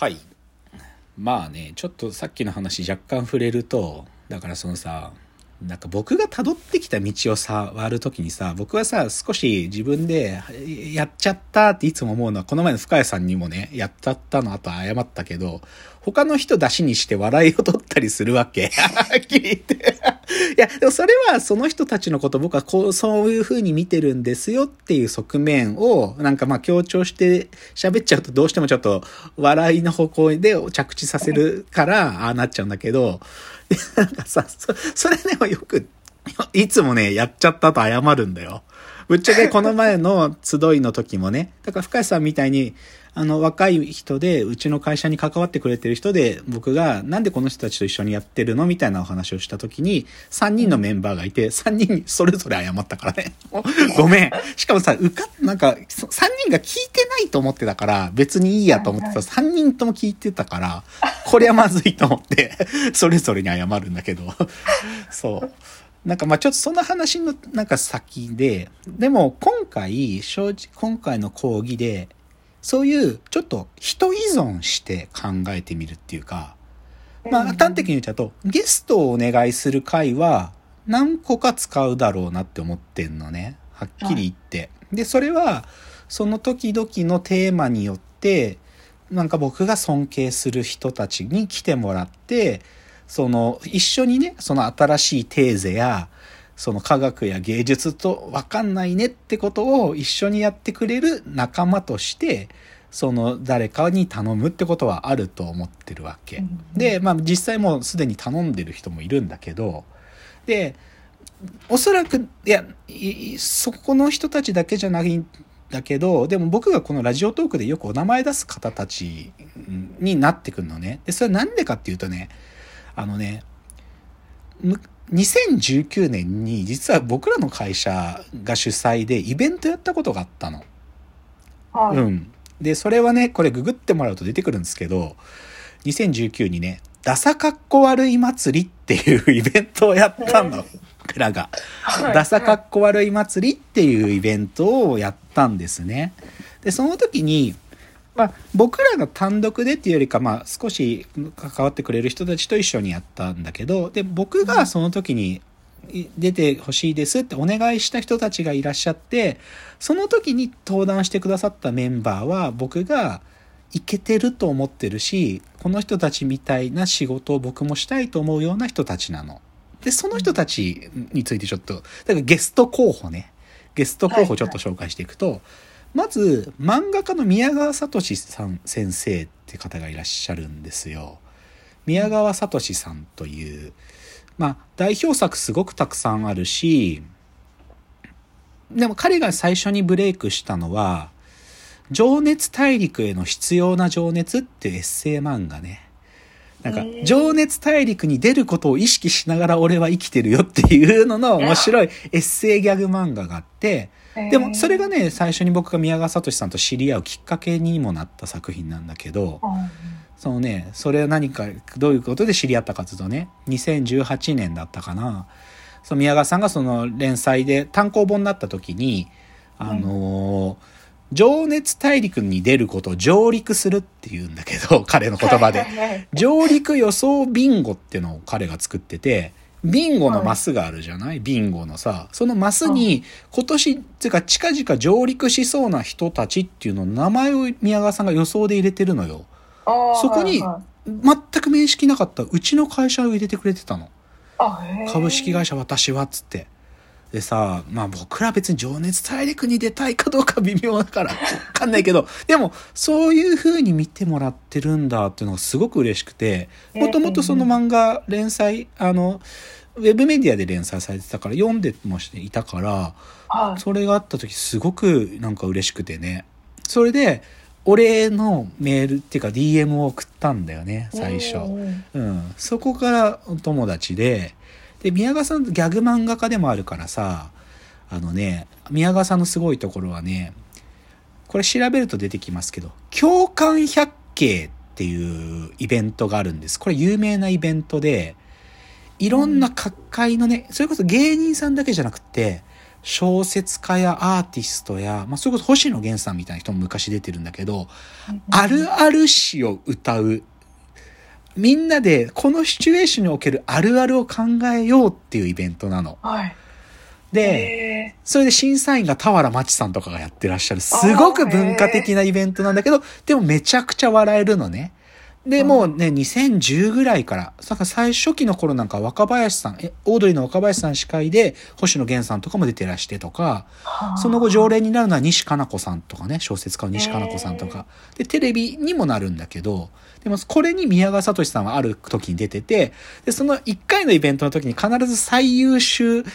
はいまあねちょっとさっきの話若干触れるとだからそのさなんか僕が辿ってきた道を触るときにさ、僕はさ、少し自分で、やっちゃったっていつも思うのは、この前の深谷さんにもね、やっちゃったの後謝ったけど、他の人出しにして笑いを取ったりするわけ。はっきり言って。いや、でもそれはその人たちのこと僕はこう、そういう風に見てるんですよっていう側面を、なんかまあ強調して喋っちゃうとどうしてもちょっと笑いの方向で着地させるから、ああなっちゃうんだけど、なんかさ、そ、それでもよく、いつもね、やっちゃったと謝るんだよ。ぶっちゃけこの前の集いの時もね、だから深谷さんみたいに、あの、若い人で、うちの会社に関わってくれてる人で、僕が、なんでこの人たちと一緒にやってるのみたいなお話をした時に、3人のメンバーがいて、3人それぞれ謝ったからね。ごめん。しかもさ、うか、なんか、3人が聞いてないと思ってたから、別にいいやと思ってさ、3人とも聞いてたから、これはまずいと思って、それぞれに謝るんだけど、そう。なんかまあちょっとその話のなんか先で、でも今回、正直今回の講義で、そういうちょっと人依存して考えてみるっていうか、まあ端的に言っちゃうと、ゲストをお願いする回は何個か使うだろうなって思ってんのね。はっきり言って。で、それはその時々のテーマによって、なんか僕が尊敬する人たちに来てもらって、その一緒にね、その新しいテーゼや、その科学や芸術と分かんないねってことを一緒にやってくれる仲間として、その誰かに頼むってことはあると思ってるわけ。で、まあ実際もうすでに頼んでる人もいるんだけど、で、おそらく、いや、そこの人たちだけじゃないんだけど、でも僕がこのラジオトークでよくお名前出す方たちになってくるのね。で、それはなんでかっていうとね、あのね、2019年に実は僕らの会社が主催でイベントやったことがあったの。はい、うん。で、それはね、これググってもらうと出てくるんですけど、2019にね、ダサかっこ悪い祭りっていうイベントをやったの。僕らが。ダサかっこ悪い祭りっていうイベントをやったんですね。で、その時に、まあ、僕らが単独でっていうよりか、まあ、少し関わってくれる人たちと一緒にやったんだけど、で、僕がその時に出てほしいですってお願いした人たちがいらっしゃって、その時に登壇してくださったメンバーは僕がいけてると思ってるし、この人たちみたいな仕事を僕もしたいと思うような人たちなの。で、その人たちについてちょっと、だからゲスト候補ね。ゲスト候補ちょっと紹介していくと、はいはいまず漫画家の宮川聡さん先生って方がいらっしゃるんですよ。宮川聡さんという、まあ代表作すごくたくさんあるし、でも彼が最初にブレイクしたのは、情熱大陸への必要な情熱っていうエッセイ漫画ね。なんか、情熱大陸に出ることを意識しながら俺は生きてるよっていうのの面白いエッセイギャグ漫画があって、でもそれがね最初に僕が宮川聡さんと知り合うきっかけにもなった作品なんだけど、そのねそれは何かどういうことで知り合ったかというとね2018年だったかな。その宮川さんがその連載で単行本になった時にあのー情熱大陸に出ることを上陸するって言うんだけど、彼の言葉で。上陸予想ビンゴっていうのを彼が作ってて、ビンゴのマスがあるじゃない、ビンゴのさ。そのマスに、今年、っていうか近々上陸しそうな人たちっていうの名前を宮川さんが予想で入れてるのよ。そこに、全く面識なかったうちの会社を入れてくれてたの。株式会社私は、つって。でさ、まあ僕ら別に情熱大陸に出たいかどうか微妙だから、わかんないけど、でもそういう風に見てもらってるんだっていうのがすごく嬉しくて、もともとその漫画連載、あの、ウェブメディアで連載されてたから読んでもしていたから、それがあった時すごくなんか嬉しくてね。それで、お礼のメールっていうか DM を送ったんだよね、最初。うん。そこからお友達で、で、宮川さんギャグ漫画家でもあるからさ、あのね、宮川さんのすごいところはね、これ調べると出てきますけど、共感百景っていうイベントがあるんです。これ有名なイベントで、いろんな各界のね、それこそ芸人さんだけじゃなくて、小説家やアーティストや、まあ、それこそ星野源さんみたいな人も昔出てるんだけど、あるある詩を歌う。みんなでこのシチュエーションにおけるあるあるを考えようっていうイベントなの。はい。で、それで審査員が俵真知さんとかがやってらっしゃる、すごく文化的なイベントなんだけど、でもめちゃくちゃ笑えるのね。で、もうね、2010ぐらいから、か最初期の頃なんか若林さん、え、オードリーの若林さん司会で、星野源さんとかも出てらしてとか、その後常連になるのは西加奈子さんとかね、小説家の西加奈子さんとか、で、テレビにもなるんだけど、でもこれに宮川聡さんはある時に出てて、で、その1回のイベントの時に必ず最優秀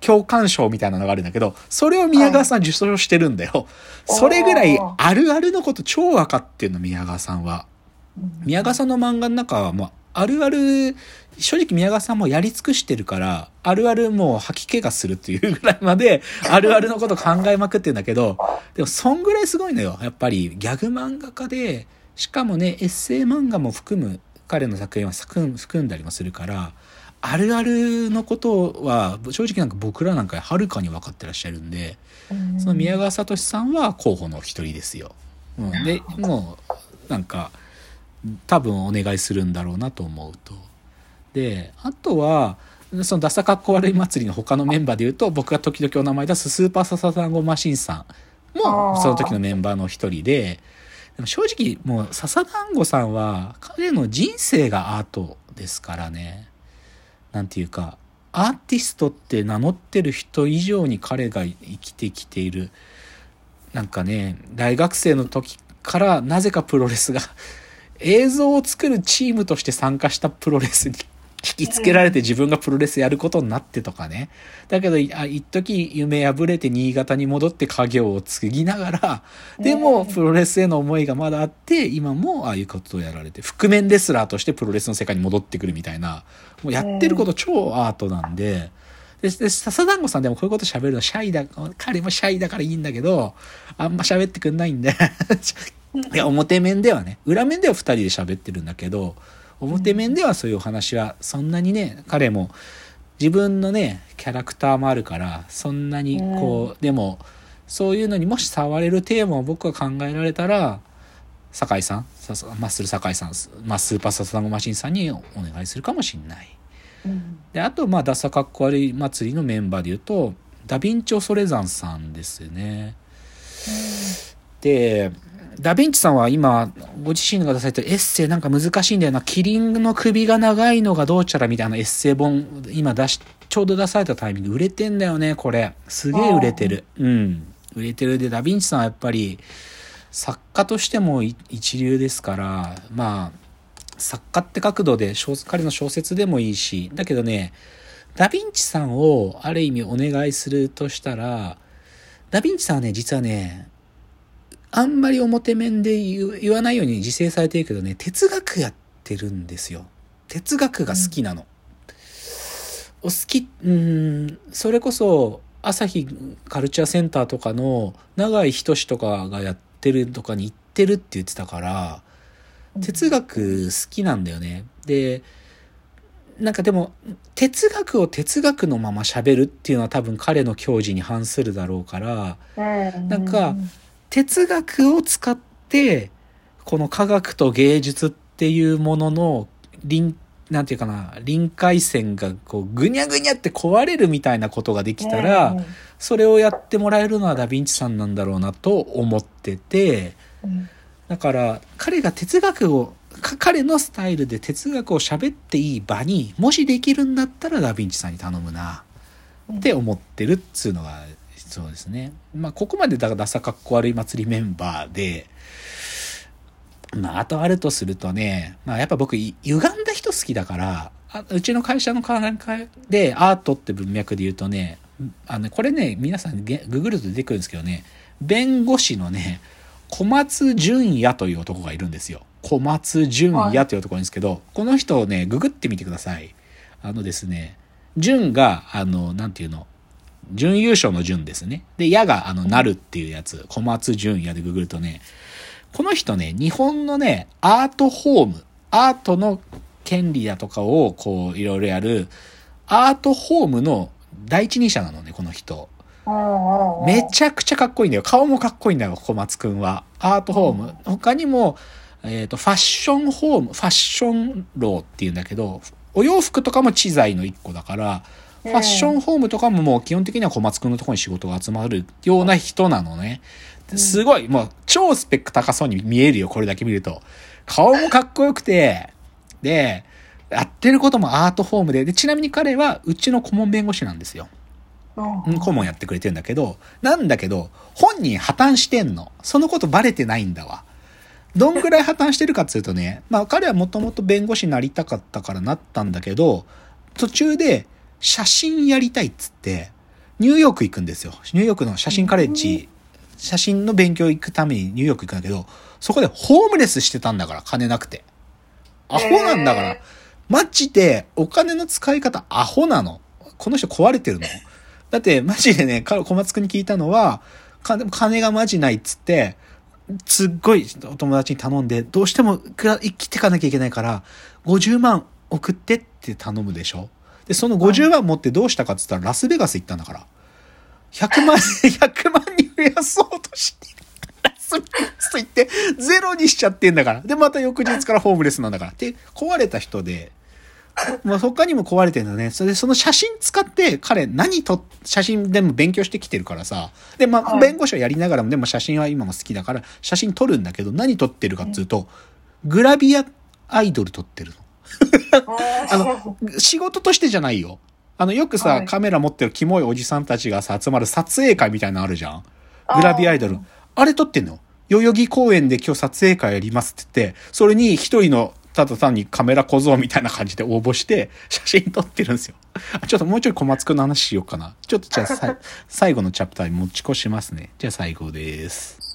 共感賞みたいなのがあるんだけど、それを宮川さん受賞してるんだよ。それぐらいあるあるのこと超分かってんの、宮川さんは。宮川さんの漫画の中は、もう、あるある、正直宮川さんもやり尽くしてるから、あるあるもう吐き気がするっていうぐらいまで、あるあるのこと考えまくってんだけど、でもそんぐらいすごいのよ。やっぱりギャグ漫画家で、しかもね、エッセイ漫画も含む、彼の作品は含んだりもするから、あるあるのことは正直なんか僕らなんかはるかに分かってらっしゃるんで、その宮川聡さんは候補の一人ですよ。うん、でもうなんか多分お願いするんだろうなと思うと。で、あとは、そのダサかっこ悪い祭りの他のメンバーで言うと、僕が時々お名前出すスーパーササダンゴマシンさんもその時のメンバーの一人で、でも正直もう笹団子さんは彼の人生がアートですからね。なんていうか、アーティストって名乗ってる人以上に彼が生きてきている。なんかね、大学生の時からなぜかプロレスが映像を作るチームとして参加したプロレスに 引きつけられて自分がプロレスやることになってとかね。だけど、一時夢破れて新潟に戻って家業を継ぎながら、でもプロレスへの思いがまだあって、今もああいうことをやられて、覆面レスラーとしてプロレスの世界に戻ってくるみたいな、もうやってること超アートなんで、で、で笹団子さんでもこういうこと喋るのシャイだ、彼もシャイだからいいんだけど、あんま喋ってくんないんで いや、表面ではね、裏面では二人で喋ってるんだけど、表面ではそういうお話はそんなにね、彼も自分のね、キャラクターもあるから、そんなにこう、でも、そういうのにもし触れるテーマを僕は考えられたら、酒井さん、マッスル酒井さん、まあ、スーパーササダンゴマシンさんにお願いするかもしんない。うん、で、あと、まあ、ダサかっこ悪い祭りのメンバーで言うと、ダヴィンチョ・ソレザンさんですよね。うん、で、ダヴィンチさんは今、ご自身が出されてるエッセイなんか難しいんだよな。キリンの首が長いのがどうちゃらみたいなエッセイ本、今出し、ちょうど出されたタイミング、売れてんだよね、これ。すげえ売れてる。うん。売れてる。で、ダヴィンチさんはやっぱり、作家としても一流ですから、まあ、作家って角度で彼の小説でもいいし、だけどね、ダヴィンチさんをある意味お願いするとしたら、ダヴィンチさんはね、実はね、あんまり表面で言わないように自制されてるけどね、哲学やってるんですよ。哲学が好きなの。うん、お好き、うん、それこそ、朝日カルチャーセンターとかの永井仁とかがやってるとかに行ってるって言ってたから、哲学好きなんだよね。で、なんかでも、哲学を哲学のまま喋るっていうのは多分彼の教示に反するだろうから、なんか、哲学を使って、この科学と芸術っていうものの臨、なんていうかな、臨界線がこうぐにゃぐにゃって壊れるみたいなことができたら、それをやってもらえるのはダヴィンチさんなんだろうなと思ってて、だから彼が哲学を、彼のスタイルで哲学を喋っていい場にもしできるんだったらダヴィンチさんに頼むなって思ってるっつうのがそうですね。まあ、ここまでだからダサかっこ悪い祭りメンバーで、まあ、あとあるとするとね、まあ、やっぱ僕、歪んだ人好きだから、あうちの会社の考えでアートって文脈で言うとね、あの、これね、皆さんググると出てくるんですけどね、弁護士のね、小松淳也という男がいるんですよ。小松淳也という男なんですけど、はい、この人をね、ググってみてください。あのですね、淳が、あの、なんていうの、準優勝の準ですね。で、矢が、あの、なるっていうやつ、小松淳也でググるとね、この人ね、日本のね、アートホーム、アートの権利だとかを、こう、いろいろやる、アートホームの第一人者なのね、この人。めちゃくちゃかっこいいんだよ。顔もかっこいいんだよ、小松くんは。アートホーム。他にも、えっ、ー、と、ファッションホーム、ファッションローっていうんだけど、お洋服とかも知財の一個だから、ファッションホームとかももう基本的には小松くんのところに仕事が集まるような人なのね。すごい、もう超スペック高そうに見えるよ、これだけ見ると。顔もかっこよくて、で、やってることもアートフォームで、で、ちなみに彼はうちの顧問弁護士なんですよ。顧問やってくれてんだけど、なんだけど、本人破綻してんの。そのことバレてないんだわ。どんぐらい破綻してるかっつうとね、まあ彼はもともと弁護士になりたかったからなったんだけど、途中で写真やりたいっつって、ニューヨーク行くんですよ。ニューヨークの写真カレッジ、写真の勉強行くためにニューヨーク行くんだけど、そこでホームレスしてたんだから、金なくて。アホなんだから。マジでお金の使い方アホなの。この人壊れてるの。だって、マジでね、小松くんに聞いたのは、金がマジないっつって、すっごいお友達に頼んで、どうしても生きてかなきゃいけないから、50万送ってって頼むでしょで、その50万持ってどうしたかっつったらラスベガス行ったんだから。100万、100万に増やそうとして、ラスベガスと言ってゼロにしちゃってんだから。で、また翌日からホームレスなんだから。で、壊れた人で、まあ、他にも壊れてんだね。それで、その写真使って彼何と、写真でも勉強してきてるからさ。で、まあ、弁護士はやりながらも、でも写真は今も好きだから、写真撮るんだけど、何撮ってるかっつうと、グラビアアイドル撮ってるの。あの、仕事としてじゃないよ。あの、よくさ、カメラ持ってるキモいおじさんたちがさ、集まる撮影会みたいなのあるじゃん。グラビアアイドル。あれ撮ってんの？代々木公園で今日撮影会やりますって言って、それに一人のただ単にカメラ小僧みたいな感じで応募して写真撮ってるんですよ。ちょっともうちょい小松くんの話しようかな。ちょっとじゃあ最後のチャプターに持ち越しますね。じゃあ最後です。